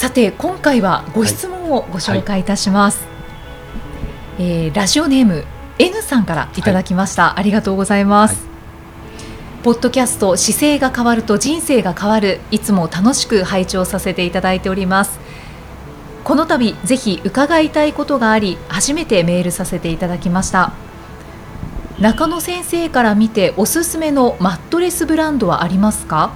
さて今回はご質問をご紹介いたします、はい、えー、ラジオネーム N さんからいただきました、はい、ありがとうございます、ポッドキャスト姿勢が変わると人生が変わる。いつも楽しく拝聴させていただいております。この度ぜひ伺いたいことがあり初めてメールさせていただきました。中野先生から見ておすすめのマットレスブランドはありますか？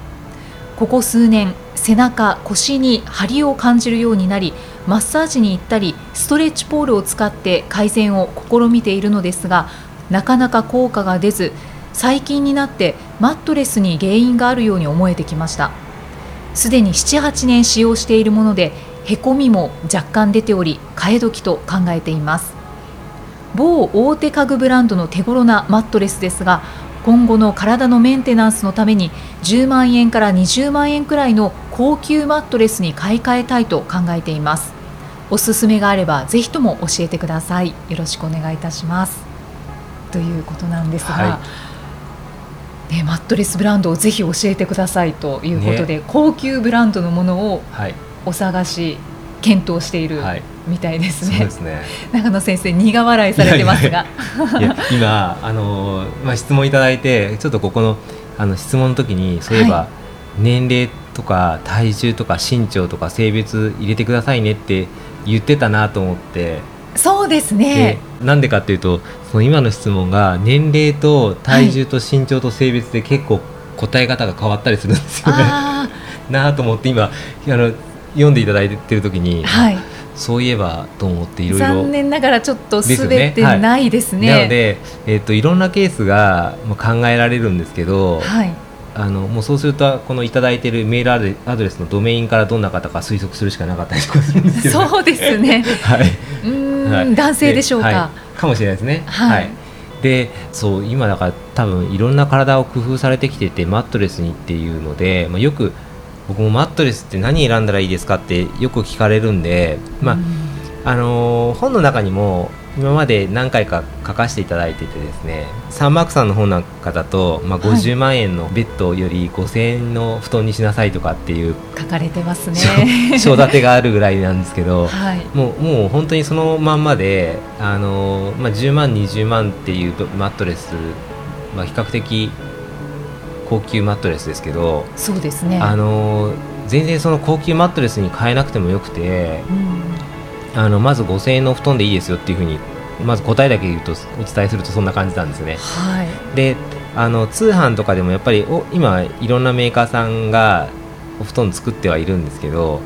ここ数年背中腰に張りを感じるようになりマッサージに行ったりストレッチポールを使って改善を試みているのですがなかなか効果が出ず最近になってマットレスに原因があるように思えてきました。すでに78年使用しているものでへこみも若干出ており替え時と考えています。某大手家具ブランドの手頃なマットレスですが今後の体のメンテナンスのために10万円から20万円くらいの高級マットレスに買い替えたいと考えています。おすすめがあればぜひとも教えてください。よろしくお願いいたします。ということなんですが、はい。ね、マットレスブランドをぜひ教えてくださいということで、ね、高級ブランドのものをお探し、検討しているみたいですね。すね。長野先生苦笑いされてますが。いや今あのまあ質問いただいてちょっとここのあの質問の時にそういえば、年齢とか体重とか身長とか性別入れてくださいねって言ってたなと思って。そうですね。なんでかっていうとその今の質問が年齢と体重と身長と性別で結構答え方が変わったりするんですよね。はい、なあと思って今あの読んでいただいてる時に、はい、そういえばと思っていろいろ残念ながらちょっと滑ってないですね。すねはい、なので、えーと、いろんなケースが考えられるんですけど、はい、あのもうそうするとこの頂いてるメールアドレスのドメインからどんな方か推測するしかなかったりとかするんですよ、ね、そうですね。はい。うん、はい、男性でしょうか。かもしれないですね。はい、でそう今だから多分いろんな体を工夫されてきててマットレスにっていうので、まあ、よく僕もマットレスって何選んだらいいですかってよく聞かれるんで、まああのー、本の中にも今まで何回か書かせていただいててですねサンマークさんの本なんかだと、まあ、50万円のベッドより5000円の布団にしなさいとかっていう書かれてますね。章立てがあるぐらいなんですけど、はい、もうもう本当にそのまんまであの、まあ、10万20万っていうマットレス、まあ、比較的高級マットレスですけどそうですね。あの全然その高級マットレスに変えなくてもよくて、うん、あのまず5000円の布団でいいですよっていうふうにまず答えだけ言うとお伝えするとそんな感じなんですね。はい、であの通販とかでもやっぱりお今いろんなメーカーさんがお布団作ってはいるんですけど、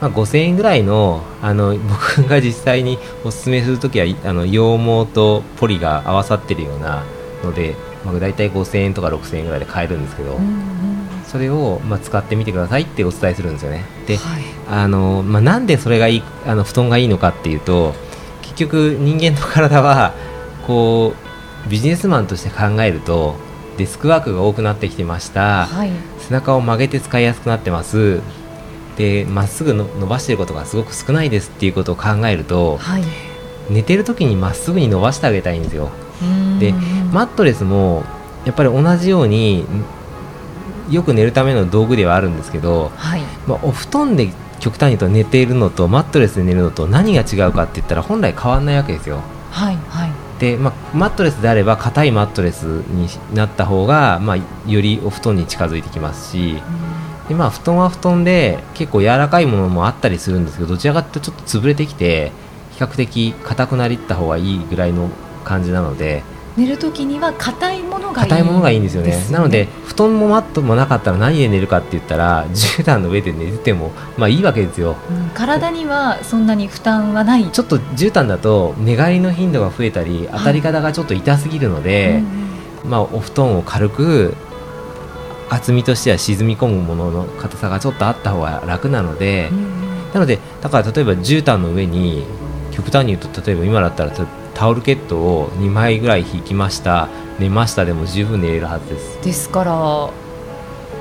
まあ、5000円ぐらいのあの僕が実際におすすめするときはあの羊毛とポリが合わさってるようなので、まあ、大体5000円とか6000円ぐらいで買えるんですけど。うんうん。それを、まあ、使ってみてくださいってお伝えするんですよね。で、はい、あのまあ、なんでそれがいいあの布団がいいのかっていうと結局人間の体はこうビジネスマンとして考えるとデスクワークが多くなってきてました、はい、背中を曲げて使いやすくなってます。でまっすぐ伸ばしていることがすごく少ないですっていうことを考えると、はい、寝てる時にまっすぐに伸ばしてあげたいんですよでマットレスもやっぱり同じようによく寝るための道具ではあるんですけど、はい、まあ、お布団で極端に言うと寝ているのとマットレスで寝るのと何が違うかって言ったら本来変わらないわけですよ。はいはい。でまあ、マットレスであれば硬いマットレスになった方が、まあ、よりお布団に近づいてきますし、でまあ、布団は布団で結構柔らかいものもあったりするんですけどどちらかというとちょっと潰れてきて比較的硬くなりった方がいいぐらいの感じなので。寝るときには硬いものがいい硬いものがいいんですよね、ね、なので布団もマットもなかったら何で寝るかって言ったら絨毯の上で寝ててもまあいいわけですよ、うん、体にはそんなに負担はない。ちょっと絨毯だと寝返りの頻度が増えたり当たり方がちょっと痛すぎるので、はい、まあ、お布団を軽く厚みとしては沈み込むものの硬さがちょっとあった方が楽なので、なのでだから例えば絨毯の上に極端に言うと例えば今だったらタオルケットを2枚ぐらい引きました。寝ました。でも十分寝れるはずです。ですから、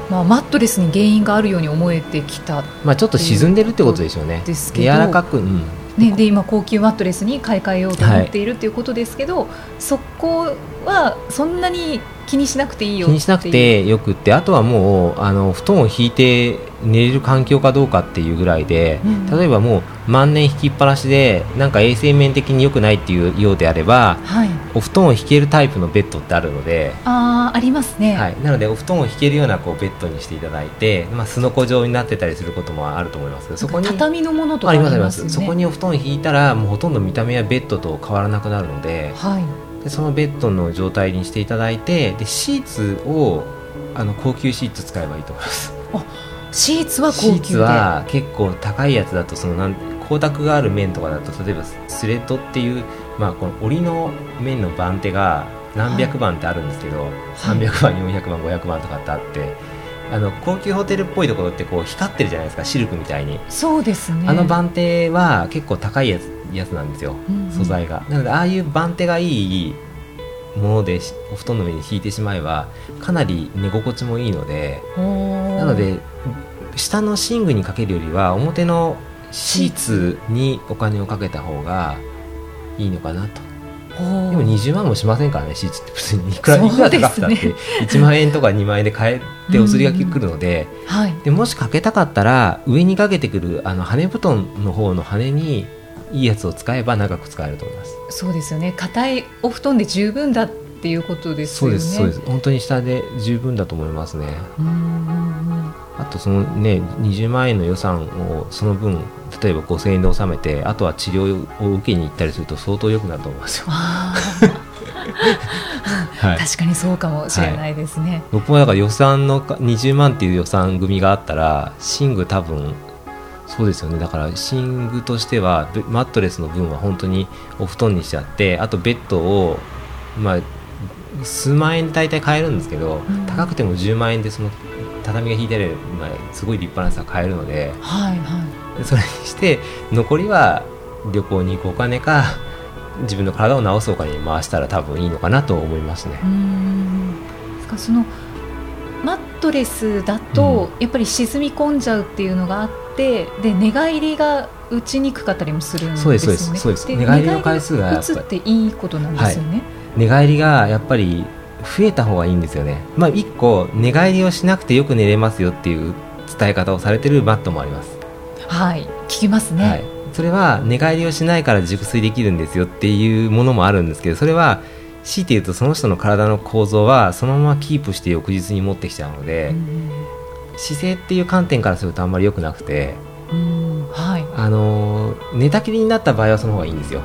まあ、マットレスに原因があるように思えてきた。まあちょっと沈んでるってことでしょうね。柔らかく、うん。ね、で今高級マットレスに買い替えようと思っているっていうことですけど、はい、そこはそんなに気にしなくていいよ気にしなくてよくってあとはもうあの布団を引いて寝れる環境かどうかっていうぐらいで、うん、例えばもう万年引きっぱなしでなんか衛生面的に良くないっていうようであれば、はい、お布団を引けるタイプのベッドってあるのであありますね、はい、なのでお布団を引けるようなこうベッドにしていただいて、まあ、すのこ状になってたりすることもあると思いますそこに畳のものとかありますあります、そこにお布団引いたらもうほとんど見た目やベッドと変わらなくなるので,、はい、でそのベッドの状態にしていただいてでシーツをあの高級シーツ使えばいいと思います。あシーツは高級は結構高いやつだとそのなん光沢がある面とかだと例えばスレッドっていう、まあ、この折りの面の番手が何百番ってあるんですけど、はい、300番400番500番とかってあって。あの高級ホテルっぽいところってこう光ってるじゃないですかシルクみたいに。そうですね。あの番手は結構高いやつやつなんですよ、うんうん、素材が。なのでああいう番手がいいものでお布団の上に引いてしまえばかなり寝心地もいいのでなので下の寝具にかけるよりは表のシーツにお金をかけた方がいいのかなと。でも20万もしませんからねシーツって。普通に。いくらいくら高くたって。1万円とか2万円で買えてお釣りがくるのではい、でもしかけたかったら上にかけてくるあの羽布団の方の羽にいいやつを使えば長く使えると思います。そうですよね。硬いお布団で十分だっていうことですよね。そうですそうです。本当に下で十分だと思いますねあとそのね20万円の予算をその分例えば5000円で収めてあとは治療を受けに行ったりすると相当良くなると思いますよ。はい、確かにそうかもしれないですね、はい、僕もだから予算の20万っていう予算組があったら寝具多分そうですよね。だから寝具としてはマットレスの分は本当にお布団にしちゃってあとベッドをまあ数万円で大体買えるんですけど、うん、高くても10万円でその畳が引いてある、まあ、すごい立派なやつは買えるので、はいはい、それにして残りは旅行に行くお金か自分の体を治すお金に回したら多分いいのかなと思いますね。うんそのマットレスだと、やっぱり沈み込んじゃうっていうのがあってで寝返りが打ちにくかったりもするんですよね。そうですそうです寝返りの回数が打つっていいことなんですよね。はい、寝返りがやっぱり増えた方がいいんですよね。まあ一個寝返りをしなくてよく寝れますよっていう伝え方をされてるマットもあります。はい、聞きますね。はい、それは寝返りをしないから熟睡できるんですよっていうものもあるんですけど、それは強いて言うとその人の体の構造はそのままキープして翌日に持ってきちゃうので、姿勢っていう観点からするとあんまり良くなくて、はい、あの寝たきりになった場合はその方がいいんですよ。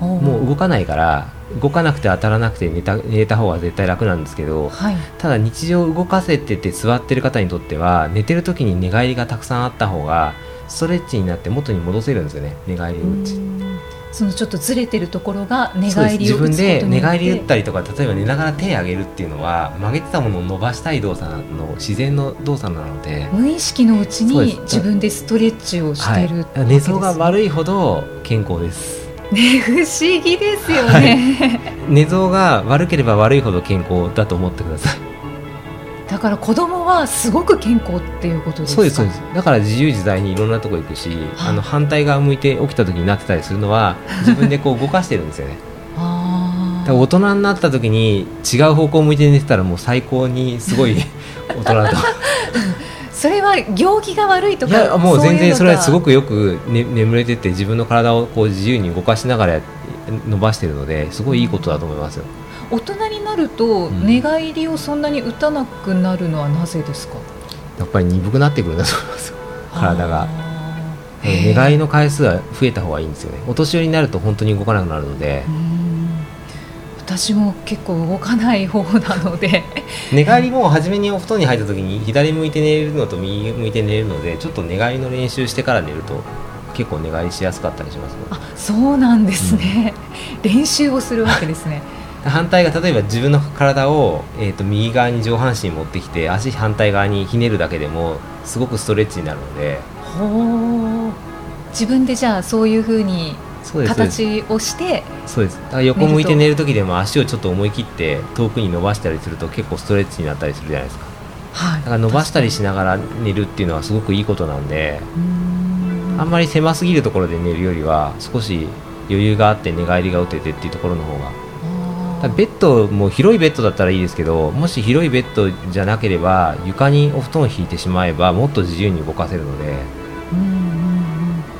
もう動かないから動かなくて当たらなくて寝た寝た方が絶対楽なんですけど、はい、ただ日常動かせてて座ってる方にとっては寝てる時に寝返りがたくさんあった方がストレッチになって元に戻せるんですよね寝返りを打ち。そのちょっとずれてるところが寝返りを自分で寝返り打ったりとか例えば寝ながら手を上げるっていうのは曲げてたものを伸ばしたい動作の自然の動作なので無意識のうちに自分でストレッチをしてる、はい、寝相が悪いほど健康ですね不思議ですよね、はい、寝相が悪ければ悪いほど健康だと思ってください。だから子供はすごく健康っていうことですそうですそうです。だから自由自在にいろんなとこ行くし、あの反対側向いて起きた時になってたりするのは 自分でこう動かしてるんですよね。あ大人になった時に違う方向向いて寝てたらもう最高にすごい大人だと それは行儀が悪いとかいやもう全然それはすごくよく、ね、眠れてて自分の体をこう自由に動かしながら伸ばしているのですごいいいことだと思いますよ。大人になると寝返りをそんなに打たなくなるのはなぜですか、やっぱり鈍くなってくるんだと思います体が。寝返りの回数は増えた方がいいんですよね。お年寄りになると本当に動かなくなるので私も結構動かない方なので。寝返りも初めにお布団に入った時に左向いて寝れるのと右向いて寝れるのでちょっと寝返りの練習してから寝ると結構寝返りしやすかったりします、ね、あそうなんですね、うん、練習をするわけですね。反対が例えば自分の体を、えーと、右側に上半身持ってきて足反対側にひねるだけでもすごくストレッチになるので。自分でじゃあそういうふうに形をしてそうです。横向いて寝る時でも足をちょっと思い切って遠くに伸ばしたりすると結構ストレッチになったりするじゃないですか、はい、だから伸ばしたりしながら寝るっていうのはすごくいいことなんであんまり狭すぎるところで寝るよりは少し余裕があって寝返りが打ててっていうところの方が。ベッドも広いベッドだったらいいですけどもし広いベッドじゃなければ床にお布団を引いてしまえばもっと自由に動かせるので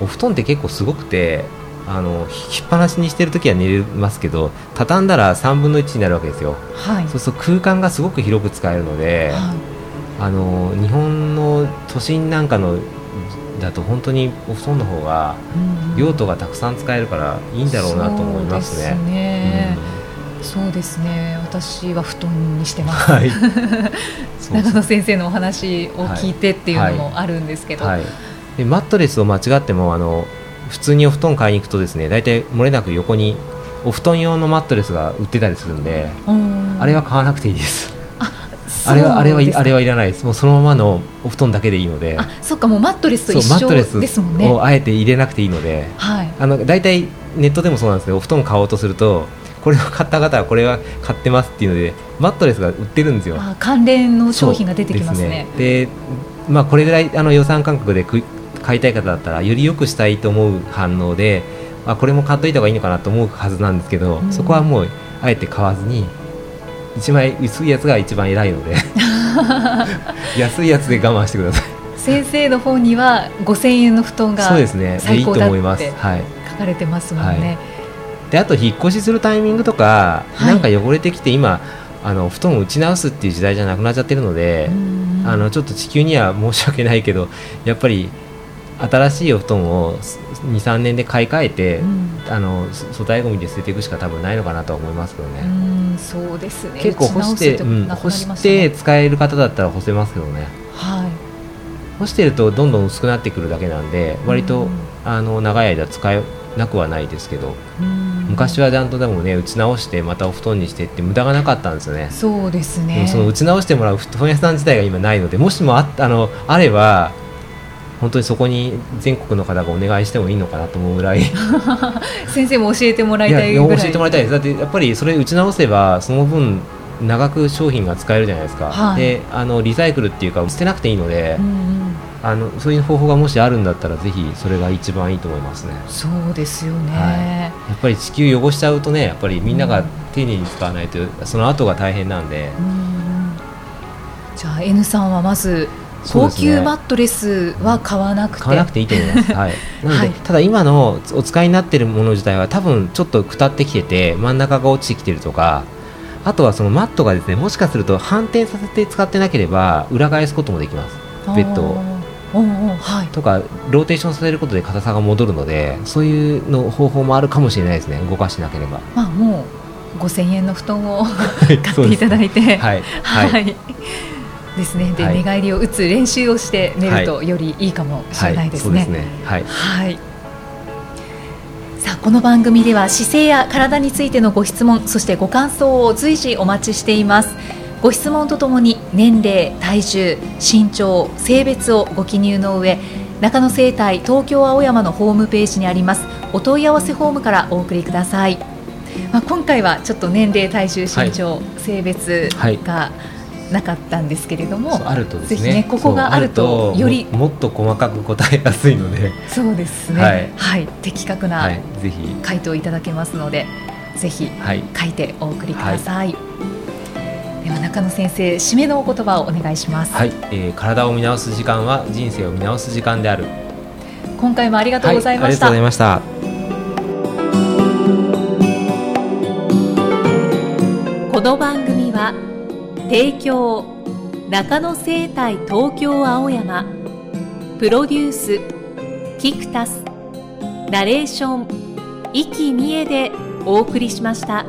お布団って結構すごくてあの引きっぱなしにしてる時は寝れますけど畳んだら3分の1になるわけですよ、はい、そうすると空間がすごく広く使えるので、はい、あの日本の都心なんかのだと本当にお布団の方が用途がたくさん使えるからいいんだろうなと思いますね。そうですね、うん、そうですね。私は布団にしてます、はい、長野先生のお話を聞いてっていうのもあるんですけど、でマットレスを間違ってもあの普通にお布団買いに行くとですね大体漏れなく横にお布団用のマットレスが売ってたりするんであれは買わなくていいです あれはあれはあれはいらないです。もうそのままのお布団だけでいいので。あ、そっかもうマットレスと一緒ですもんね。をあえて入れなくていいので、はい。あの大体ネットでもそうなんですけど、お布団買おうとすると。これを買った方はこれは買ってますっていうのでマットレスが売ってるんですよ。あ関連の商品が出てきますね。で、ね、まあこれぐらいあの予算感覚で買いたい方だったらより良くしたいと思う反応で、あこれも買っといた方がいいのかなと思うはずなんですけど、うん、そこはもうあえて買わずに1枚薄いやつが一番偉いので 安いやつで我慢してください。先生の方には5000円の布団が最高だって書かれてますもんね、はい、であと引っ越しするタイミングとか、はい、なんか汚れてきて今あの布団を打ち直すっていう時代じゃなくなっちゃってるのであのちょっと地球には申し訳ないけどやっぱり新しいお布団を23年で買い替えて、うん、あの粗大ごみで捨てていくしか多分ないのかなと思いますけどね。うそうですね。結構干して、うん、干して使える方だったら干せますけどね。はい。干してるとどんどん薄くなってくるだけなんで割と、あの長い間使えなくはないですけど、昔はちんとでもね打ち直してまたお布団にしてって無駄がなかったんですよね。そうですね。その打ち直してもらう布団屋さん自体が今ないのでもしもああのあれば本当にそこに全国の方がお願いしてもいいのかなと思うぐらい。先生も教えてもらいたいい。教えてもらいたいです。だってやっぱりそれ打ち直せばその分長く商品が使えるじゃないですか、はい、であのリサイクルっていうか捨てなくていいので、うんうん、あのそういう方法がもしあるんだったらぜひそれが一番いいと思いますね。そうですよね、はい、やっぱり地球汚しちゃうとねやっぱりみんなが丁寧に使わないと、うん、その後が大変なんで、うん、じゃあ N さんはまず高級マットレスは買わなくて、買わなくていいと思います。はい。なので、はい、ただ今のお使いになっているもの自体は多分ちょっとくたってきてて真ん中が落ちてきてるとか、あとはそのマットがですねもしかすると反転させて使ってなければ裏返すこともできます。ベッドを。はい、とかローテーションさせることで硬さが戻るのでそういうの方法もあるかもしれないですね。動かしなければ。まあもう5000円の布団を 買っていただいて。はい、はい、はいですね。で、はい、寝返りを打つ練習をして寝るとよりいいかもしれないですね。はい、はい、さあこの番組では姿勢や体についてのご質問そしてご感想を随時お待ちしています。ご質問とともに年齢、体重、身長、性別をご記入の上中野生態東京青山のホームページにありますお問い合わせフォームからお送りください。まあ、今回はちょっと年齢、体重、身長、はい、性別が、なかったんですけれどもあるとですね、ね、ここがあるとよりもっと細かく答えやすいので。そうですね、はい、はい、的確な回答いただけますので、はい、ぜひ書いてお送りください、はい、では中野先生締めのお言葉をお願いします。はい、えー、体を見直す時間は人生を見直す時間である。今回もありがとうございました、ありがとうございました。この番組は提供。中野生態東京青山。プロデュース。キクタス。ナレーション。生きみえでお送りしました。